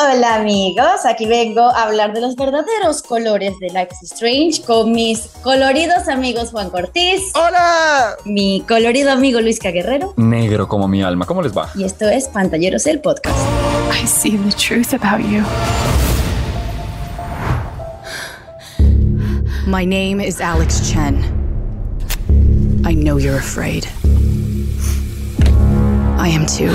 Hola amigos, aquí vengo a hablar de los verdaderos colores de Life is Strange con mis coloridos amigos Juan Cortés. ¡Hola! Mi colorido amigo Luis Guerrero. Negro como mi alma, ¿cómo les va? Y esto es Pantalleros el podcast. I see the truth about you. My name is Alex Chen. I know you're afraid. I am too.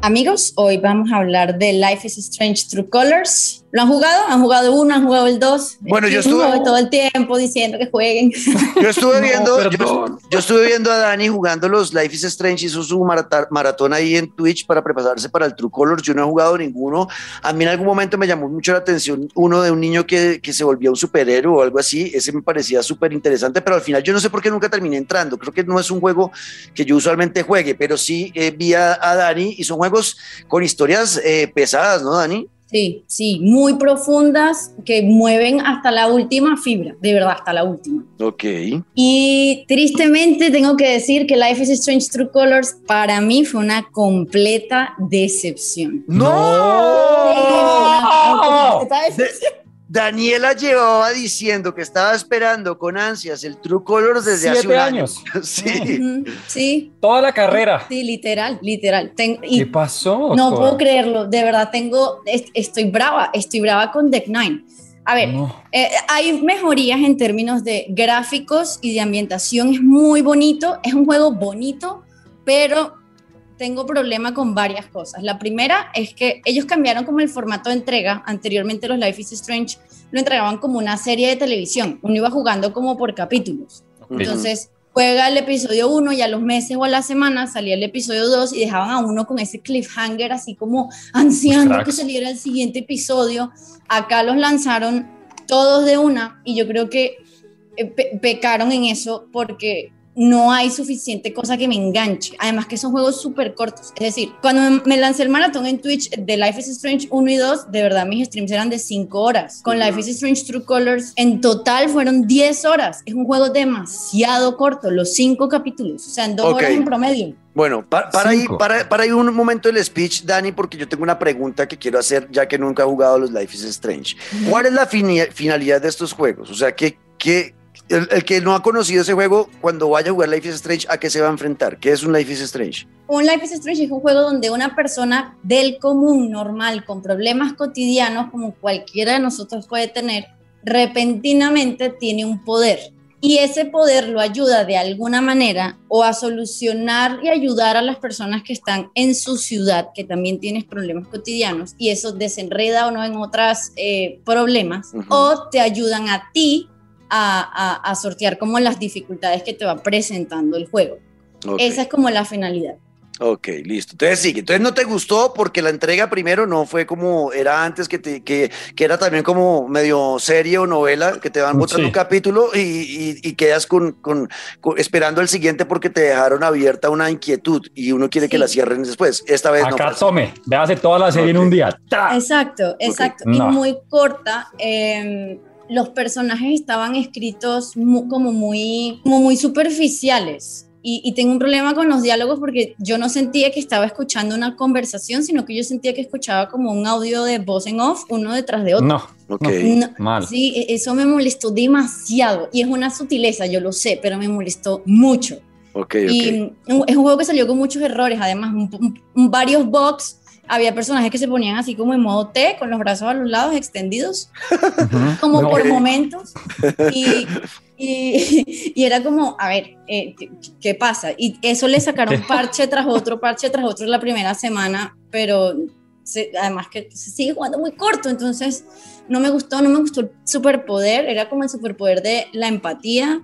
Amigos, hoy vamos a hablar de Life is Strange True Colors. ¿Lo han jugado? ¿Han jugado uno? ¿Han jugado el dos? Bueno, yo estuve todo el tiempo diciendo que jueguen. Yo estuve viendo, No, yo, yo estuve viendo a Dani jugando los Life is Strange, hizo su maratón ahí en Twitch para prepararse para el True Colors. Yo no he jugado ninguno. A mí en algún momento me llamó mucho la atención uno de un niño que, que se volvía un superhéroe o algo así. Ese me parecía súper interesante, pero al final yo no sé por qué nunca terminé entrando. Creo que no es un juego que yo usualmente juegue, pero sí eh, vi a, a Dani y son juegos con historias eh, pesadas, ¿no, Dani? Sí, sí, muy profundas que mueven hasta la última fibra, de verdad, hasta la última. Ok. Y tristemente tengo que decir que Life is Strange True Colors para mí fue una completa decepción. ¡No! Completa decepción. Daniela llevaba diciendo que estaba esperando con ansias el True Colors desde hace Siete un años. año. Sí. Sí, Toda la carrera. sí, literal, literal. Ten- y ¿Qué pasó? no puedo creerlo, de verdad tengo, est- estoy brava, estoy brava con Deck Nine. A ver, No. Eh, hay mejorías en términos de gráficos y de ambientación. Es muy bonito, es un juego bonito, pero tengo problema con varias cosas. La primera es que ellos cambiaron como el formato de entrega. Anteriormente los Life is Strange lo entregaban como una serie de televisión. Uno iba jugando como por capítulos. Entonces juega el episodio 1 y a los meses o a la semana salía el episodio 2 y dejaban a uno con ese cliffhanger así como ansiando que saliera el siguiente episodio. Acá los lanzaron todos de una y yo creo que eh, pe- pecaron en eso porque no hay suficiente cosa que me enganche. Además que son juegos súper cortos. Es decir, cuando me- lancé el maratón en Twitch de Life is Strange 1 y 2, de verdad mis streams eran de 5 horas. Con Life is Strange True Colors, en total fueron 10 horas. Es un juego demasiado corto, los 5 capítulos. O sea, en 2 Ok. horas en promedio. Bueno, pa- para, ahí, Cinco. para, para ahí un momento el speech, Dani, porque yo tengo una pregunta que quiero hacer ya que nunca he jugado los Life is Strange. ¿Cuál es la finalidad de estos juegos? O sea, que, que el, el que no ha conocido ese juego, cuando vaya a jugar Life is Strange, ¿a qué se va a enfrentar? ¿Qué es un Life is Strange? Un Life is Strange es un juego donde una persona del común, normal, con problemas cotidianos como cualquiera de nosotros puede tener, repentinamente tiene un poder. Y ese poder lo ayuda de alguna manera o a solucionar y ayudar a las personas que están en su ciudad, que también tienes problemas cotidianos, y eso desenreda o no en otros problemas, Ujú. o te ayudan a ti a, a- a sortear como las dificultades que te va presentando el juego. Ok, Esa es como la finalidad. ok, listo. Entonces sigue. Entonces no te gustó porque la entrega primero no fue como era antes, que, te, que, que era también como medio serie o novela, que te van botando Sí. un capítulo y, y- y quedas con, con- con- esperando el siguiente porque te dejaron abierta una inquietud y uno quiere que la cierren después. Esta vez no. Acá así. tome, véase toda la serie en Ok. un día. Exacto, exacto. No. Y muy corta. eh, los personajes estaban escritos mu- como, muy, como muy superficiales. Y, y tengo un problema con los diálogos porque yo no sentía que estaba escuchando una conversación, sino que yo sentía que escuchaba como un audio de voz en off, uno detrás de otro. No, Ok. No, mal. Sí, e- eso me molestó demasiado. Y es una sutileza, yo lo sé, pero me molestó mucho. Ok, Y ok. mm, es un juego que salió con muchos errores, además, un- un- varios bugs. Había personajes que se ponían así como en modo T, con los brazos a los lados extendidos, Ujú. como No, por momentos. Y, y- y era como, a ver, eh, ¿qué, qué pasa? Y eso le sacaron parche tras otro, parche tras otro la primera semana, pero se- además que se sigue jugando muy corto, entonces no me gustó, no me gustó el superpoder, era como el superpoder de la empatía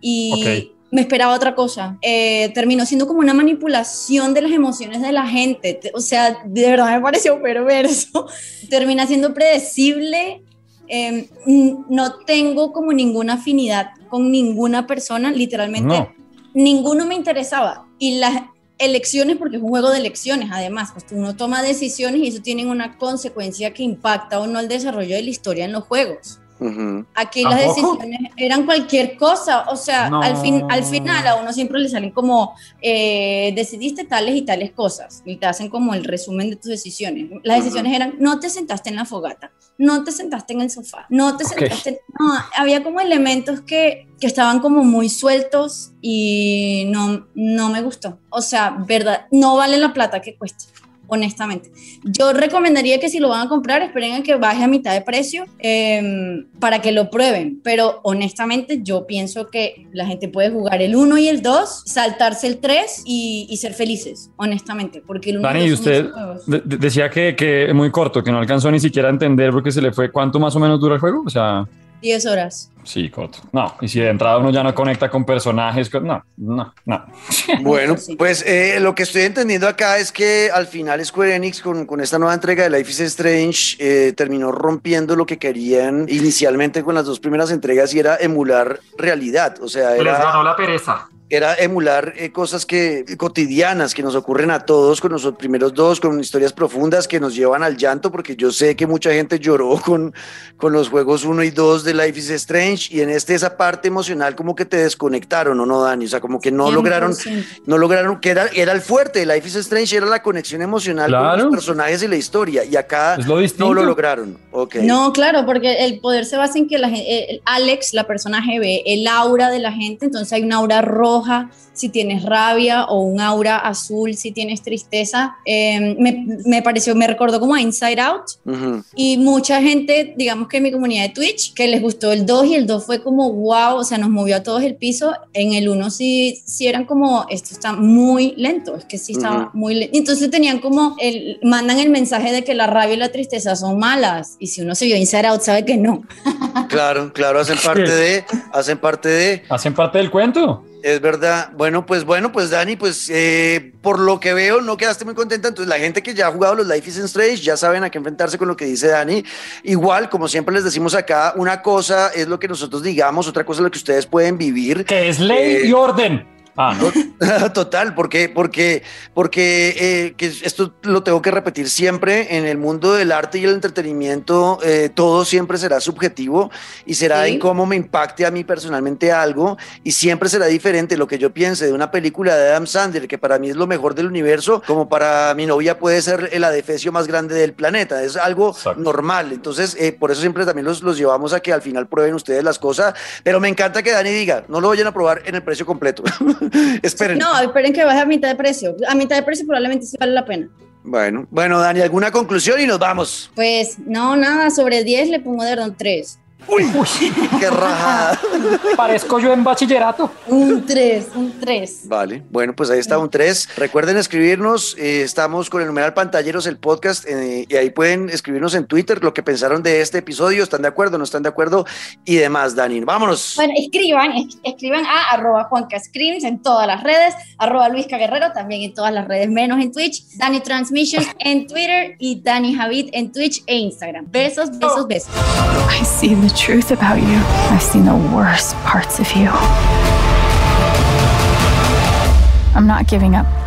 y Ok. Me esperaba otra cosa. Eh, terminó siendo como una manipulación de las emociones de la gente, Te- o sea, de verdad me pareció perverso. Termina siendo predecible. eh, n- no tengo como ninguna afinidad con ninguna persona, literalmente No. ninguno me interesaba. Y las elecciones, porque es un juego de elecciones, además, pues uno toma decisiones y eso tiene una consecuencia que impacta o no el desarrollo de la historia en los juegos. Ujú. Aquí las ¿Tampoco? decisiones eran cualquier cosa, o sea, No. al, fin, al final a uno siempre le salen como, eh, decidiste tales y tales cosas, y te hacen como el resumen de tus decisiones. Las decisiones eran, no te sentaste en la fogata, no te sentaste en el sofá, no te Ok. sentaste, no, había como elementos que, que estaban como muy sueltos y no, no me gustó. O sea, verdad, no vale la plata que cuesta. Honestamente, yo recomendaría que si lo van a comprar, esperen a que baje a mitad de precio em, para que lo prueben. Pero honestamente, yo pienso que la gente puede jugar el 1 y el 2, saltarse el 3 y, y ser felices, honestamente. Porque el 1 Dani, y y el 2 son usted de- decía que, que es muy corto, que no alcanzó ni siquiera a entender porque se le fue. ¿Cuánto más o menos dura el juego? O sea, 10 horas. sí, corto. No, y si de entrada uno ya no conecta con personajes, no, no, no. Bueno, pues eh, lo que estoy entendiendo acá es que al final Square Enix con, con esta nueva entrega de Life is Strange eh, terminó rompiendo lo que querían inicialmente con las dos primeras entregas y era emular realidad, o sea, Les ganó la pereza. Era emular eh, cosas que cotidianas que nos ocurren a todos con los primeros dos, con historias profundas que nos llevan al llanto, porque yo sé que mucha gente lloró con, con los juegos 1 y 2 de Life is Strange y en este esa parte emocional como que te desconectaron, ¿o no, Dani? O sea, como que no lograron 100%. no lograron, que era, era el fuerte de Life is Strange, era la conexión emocional con Claro. los personajes y la historia, y acá lo no lo lograron. Ok. No, claro, porque el poder se basa en que la gente, el- Alex, la personaje, ve el aura de la gente, entonces hay un aura roja si tienes rabia o un aura azul si tienes tristeza. Eh, me, me pareció, me recordó como a Inside Out Ujú. y mucha gente, digamos que en mi comunidad de Twitch, que les gustó el 2 y el 2 fue como wow, o sea, nos movió a todos el piso. En el 1 sí, sí eran como, esto está muy lento, es que sí estaba Ujú. muy lento. Entonces tenían como, el, mandan el mensaje de que la rabia y la tristeza son malas. Y si uno se vio Inside Out, sabe que no. Claro, claro, hacen parte de, hacen parte de, ¿Hacen parte del cuento? Es verdad. Bueno, pues bueno, pues Dani, pues eh, por lo que veo no quedaste muy contenta. Entonces la gente que ya ha jugado los Life is Strange ya saben a qué enfrentarse con lo que dice Dani. Igual, como siempre les decimos acá, una cosa es lo que nosotros digamos, otra cosa es lo que ustedes pueden vivir. Que es ley Eh, y orden. Ah, no. Total, porque, porque, porque eh, que esto lo tengo que repetir siempre, en el mundo del arte y el entretenimiento, eh, todo siempre será subjetivo y será Sí. en cómo me impacte a mí personalmente algo y siempre será diferente lo que yo piense de una película de Adam Sandler, que para mí es lo mejor del universo, como para mi novia puede ser el adefesio más grande del planeta, es algo Exacto. normal, entonces eh, por eso siempre también los, los llevamos a que al final prueben ustedes las cosas, pero me encanta que Dani diga, no lo vayan a probar en el precio completo. Esperen. No, esperen que baje a mitad de precio. A mitad de precio probablemente sí vale la pena. Bueno, bueno, Dani, ¿alguna conclusión y nos vamos? Pues no, nada, sobre 10 le pongo de 3. Uy, qué rajada. Parezco yo en bachillerato. Un 3, un 3. Vale, bueno, pues ahí está un 3. Recuerden escribirnos, eh, estamos con el numeral Pantalleros, el podcast, eh, y ahí pueden escribirnos en Twitter lo que pensaron de este episodio, están de acuerdo, no están de acuerdo, y demás, Dani. Vámonos. Bueno, escriban, es- escriban a arroba Juanca Screams en todas las redes, arroba Luisca Guerrero también en todas las redes, menos en Twitch, Dani Transmissions en Twitter y Dani Javid en Twitch e Instagram. Besos, besos, besos. I see the truth about you. I've seen the worst parts of you. I'm not giving up.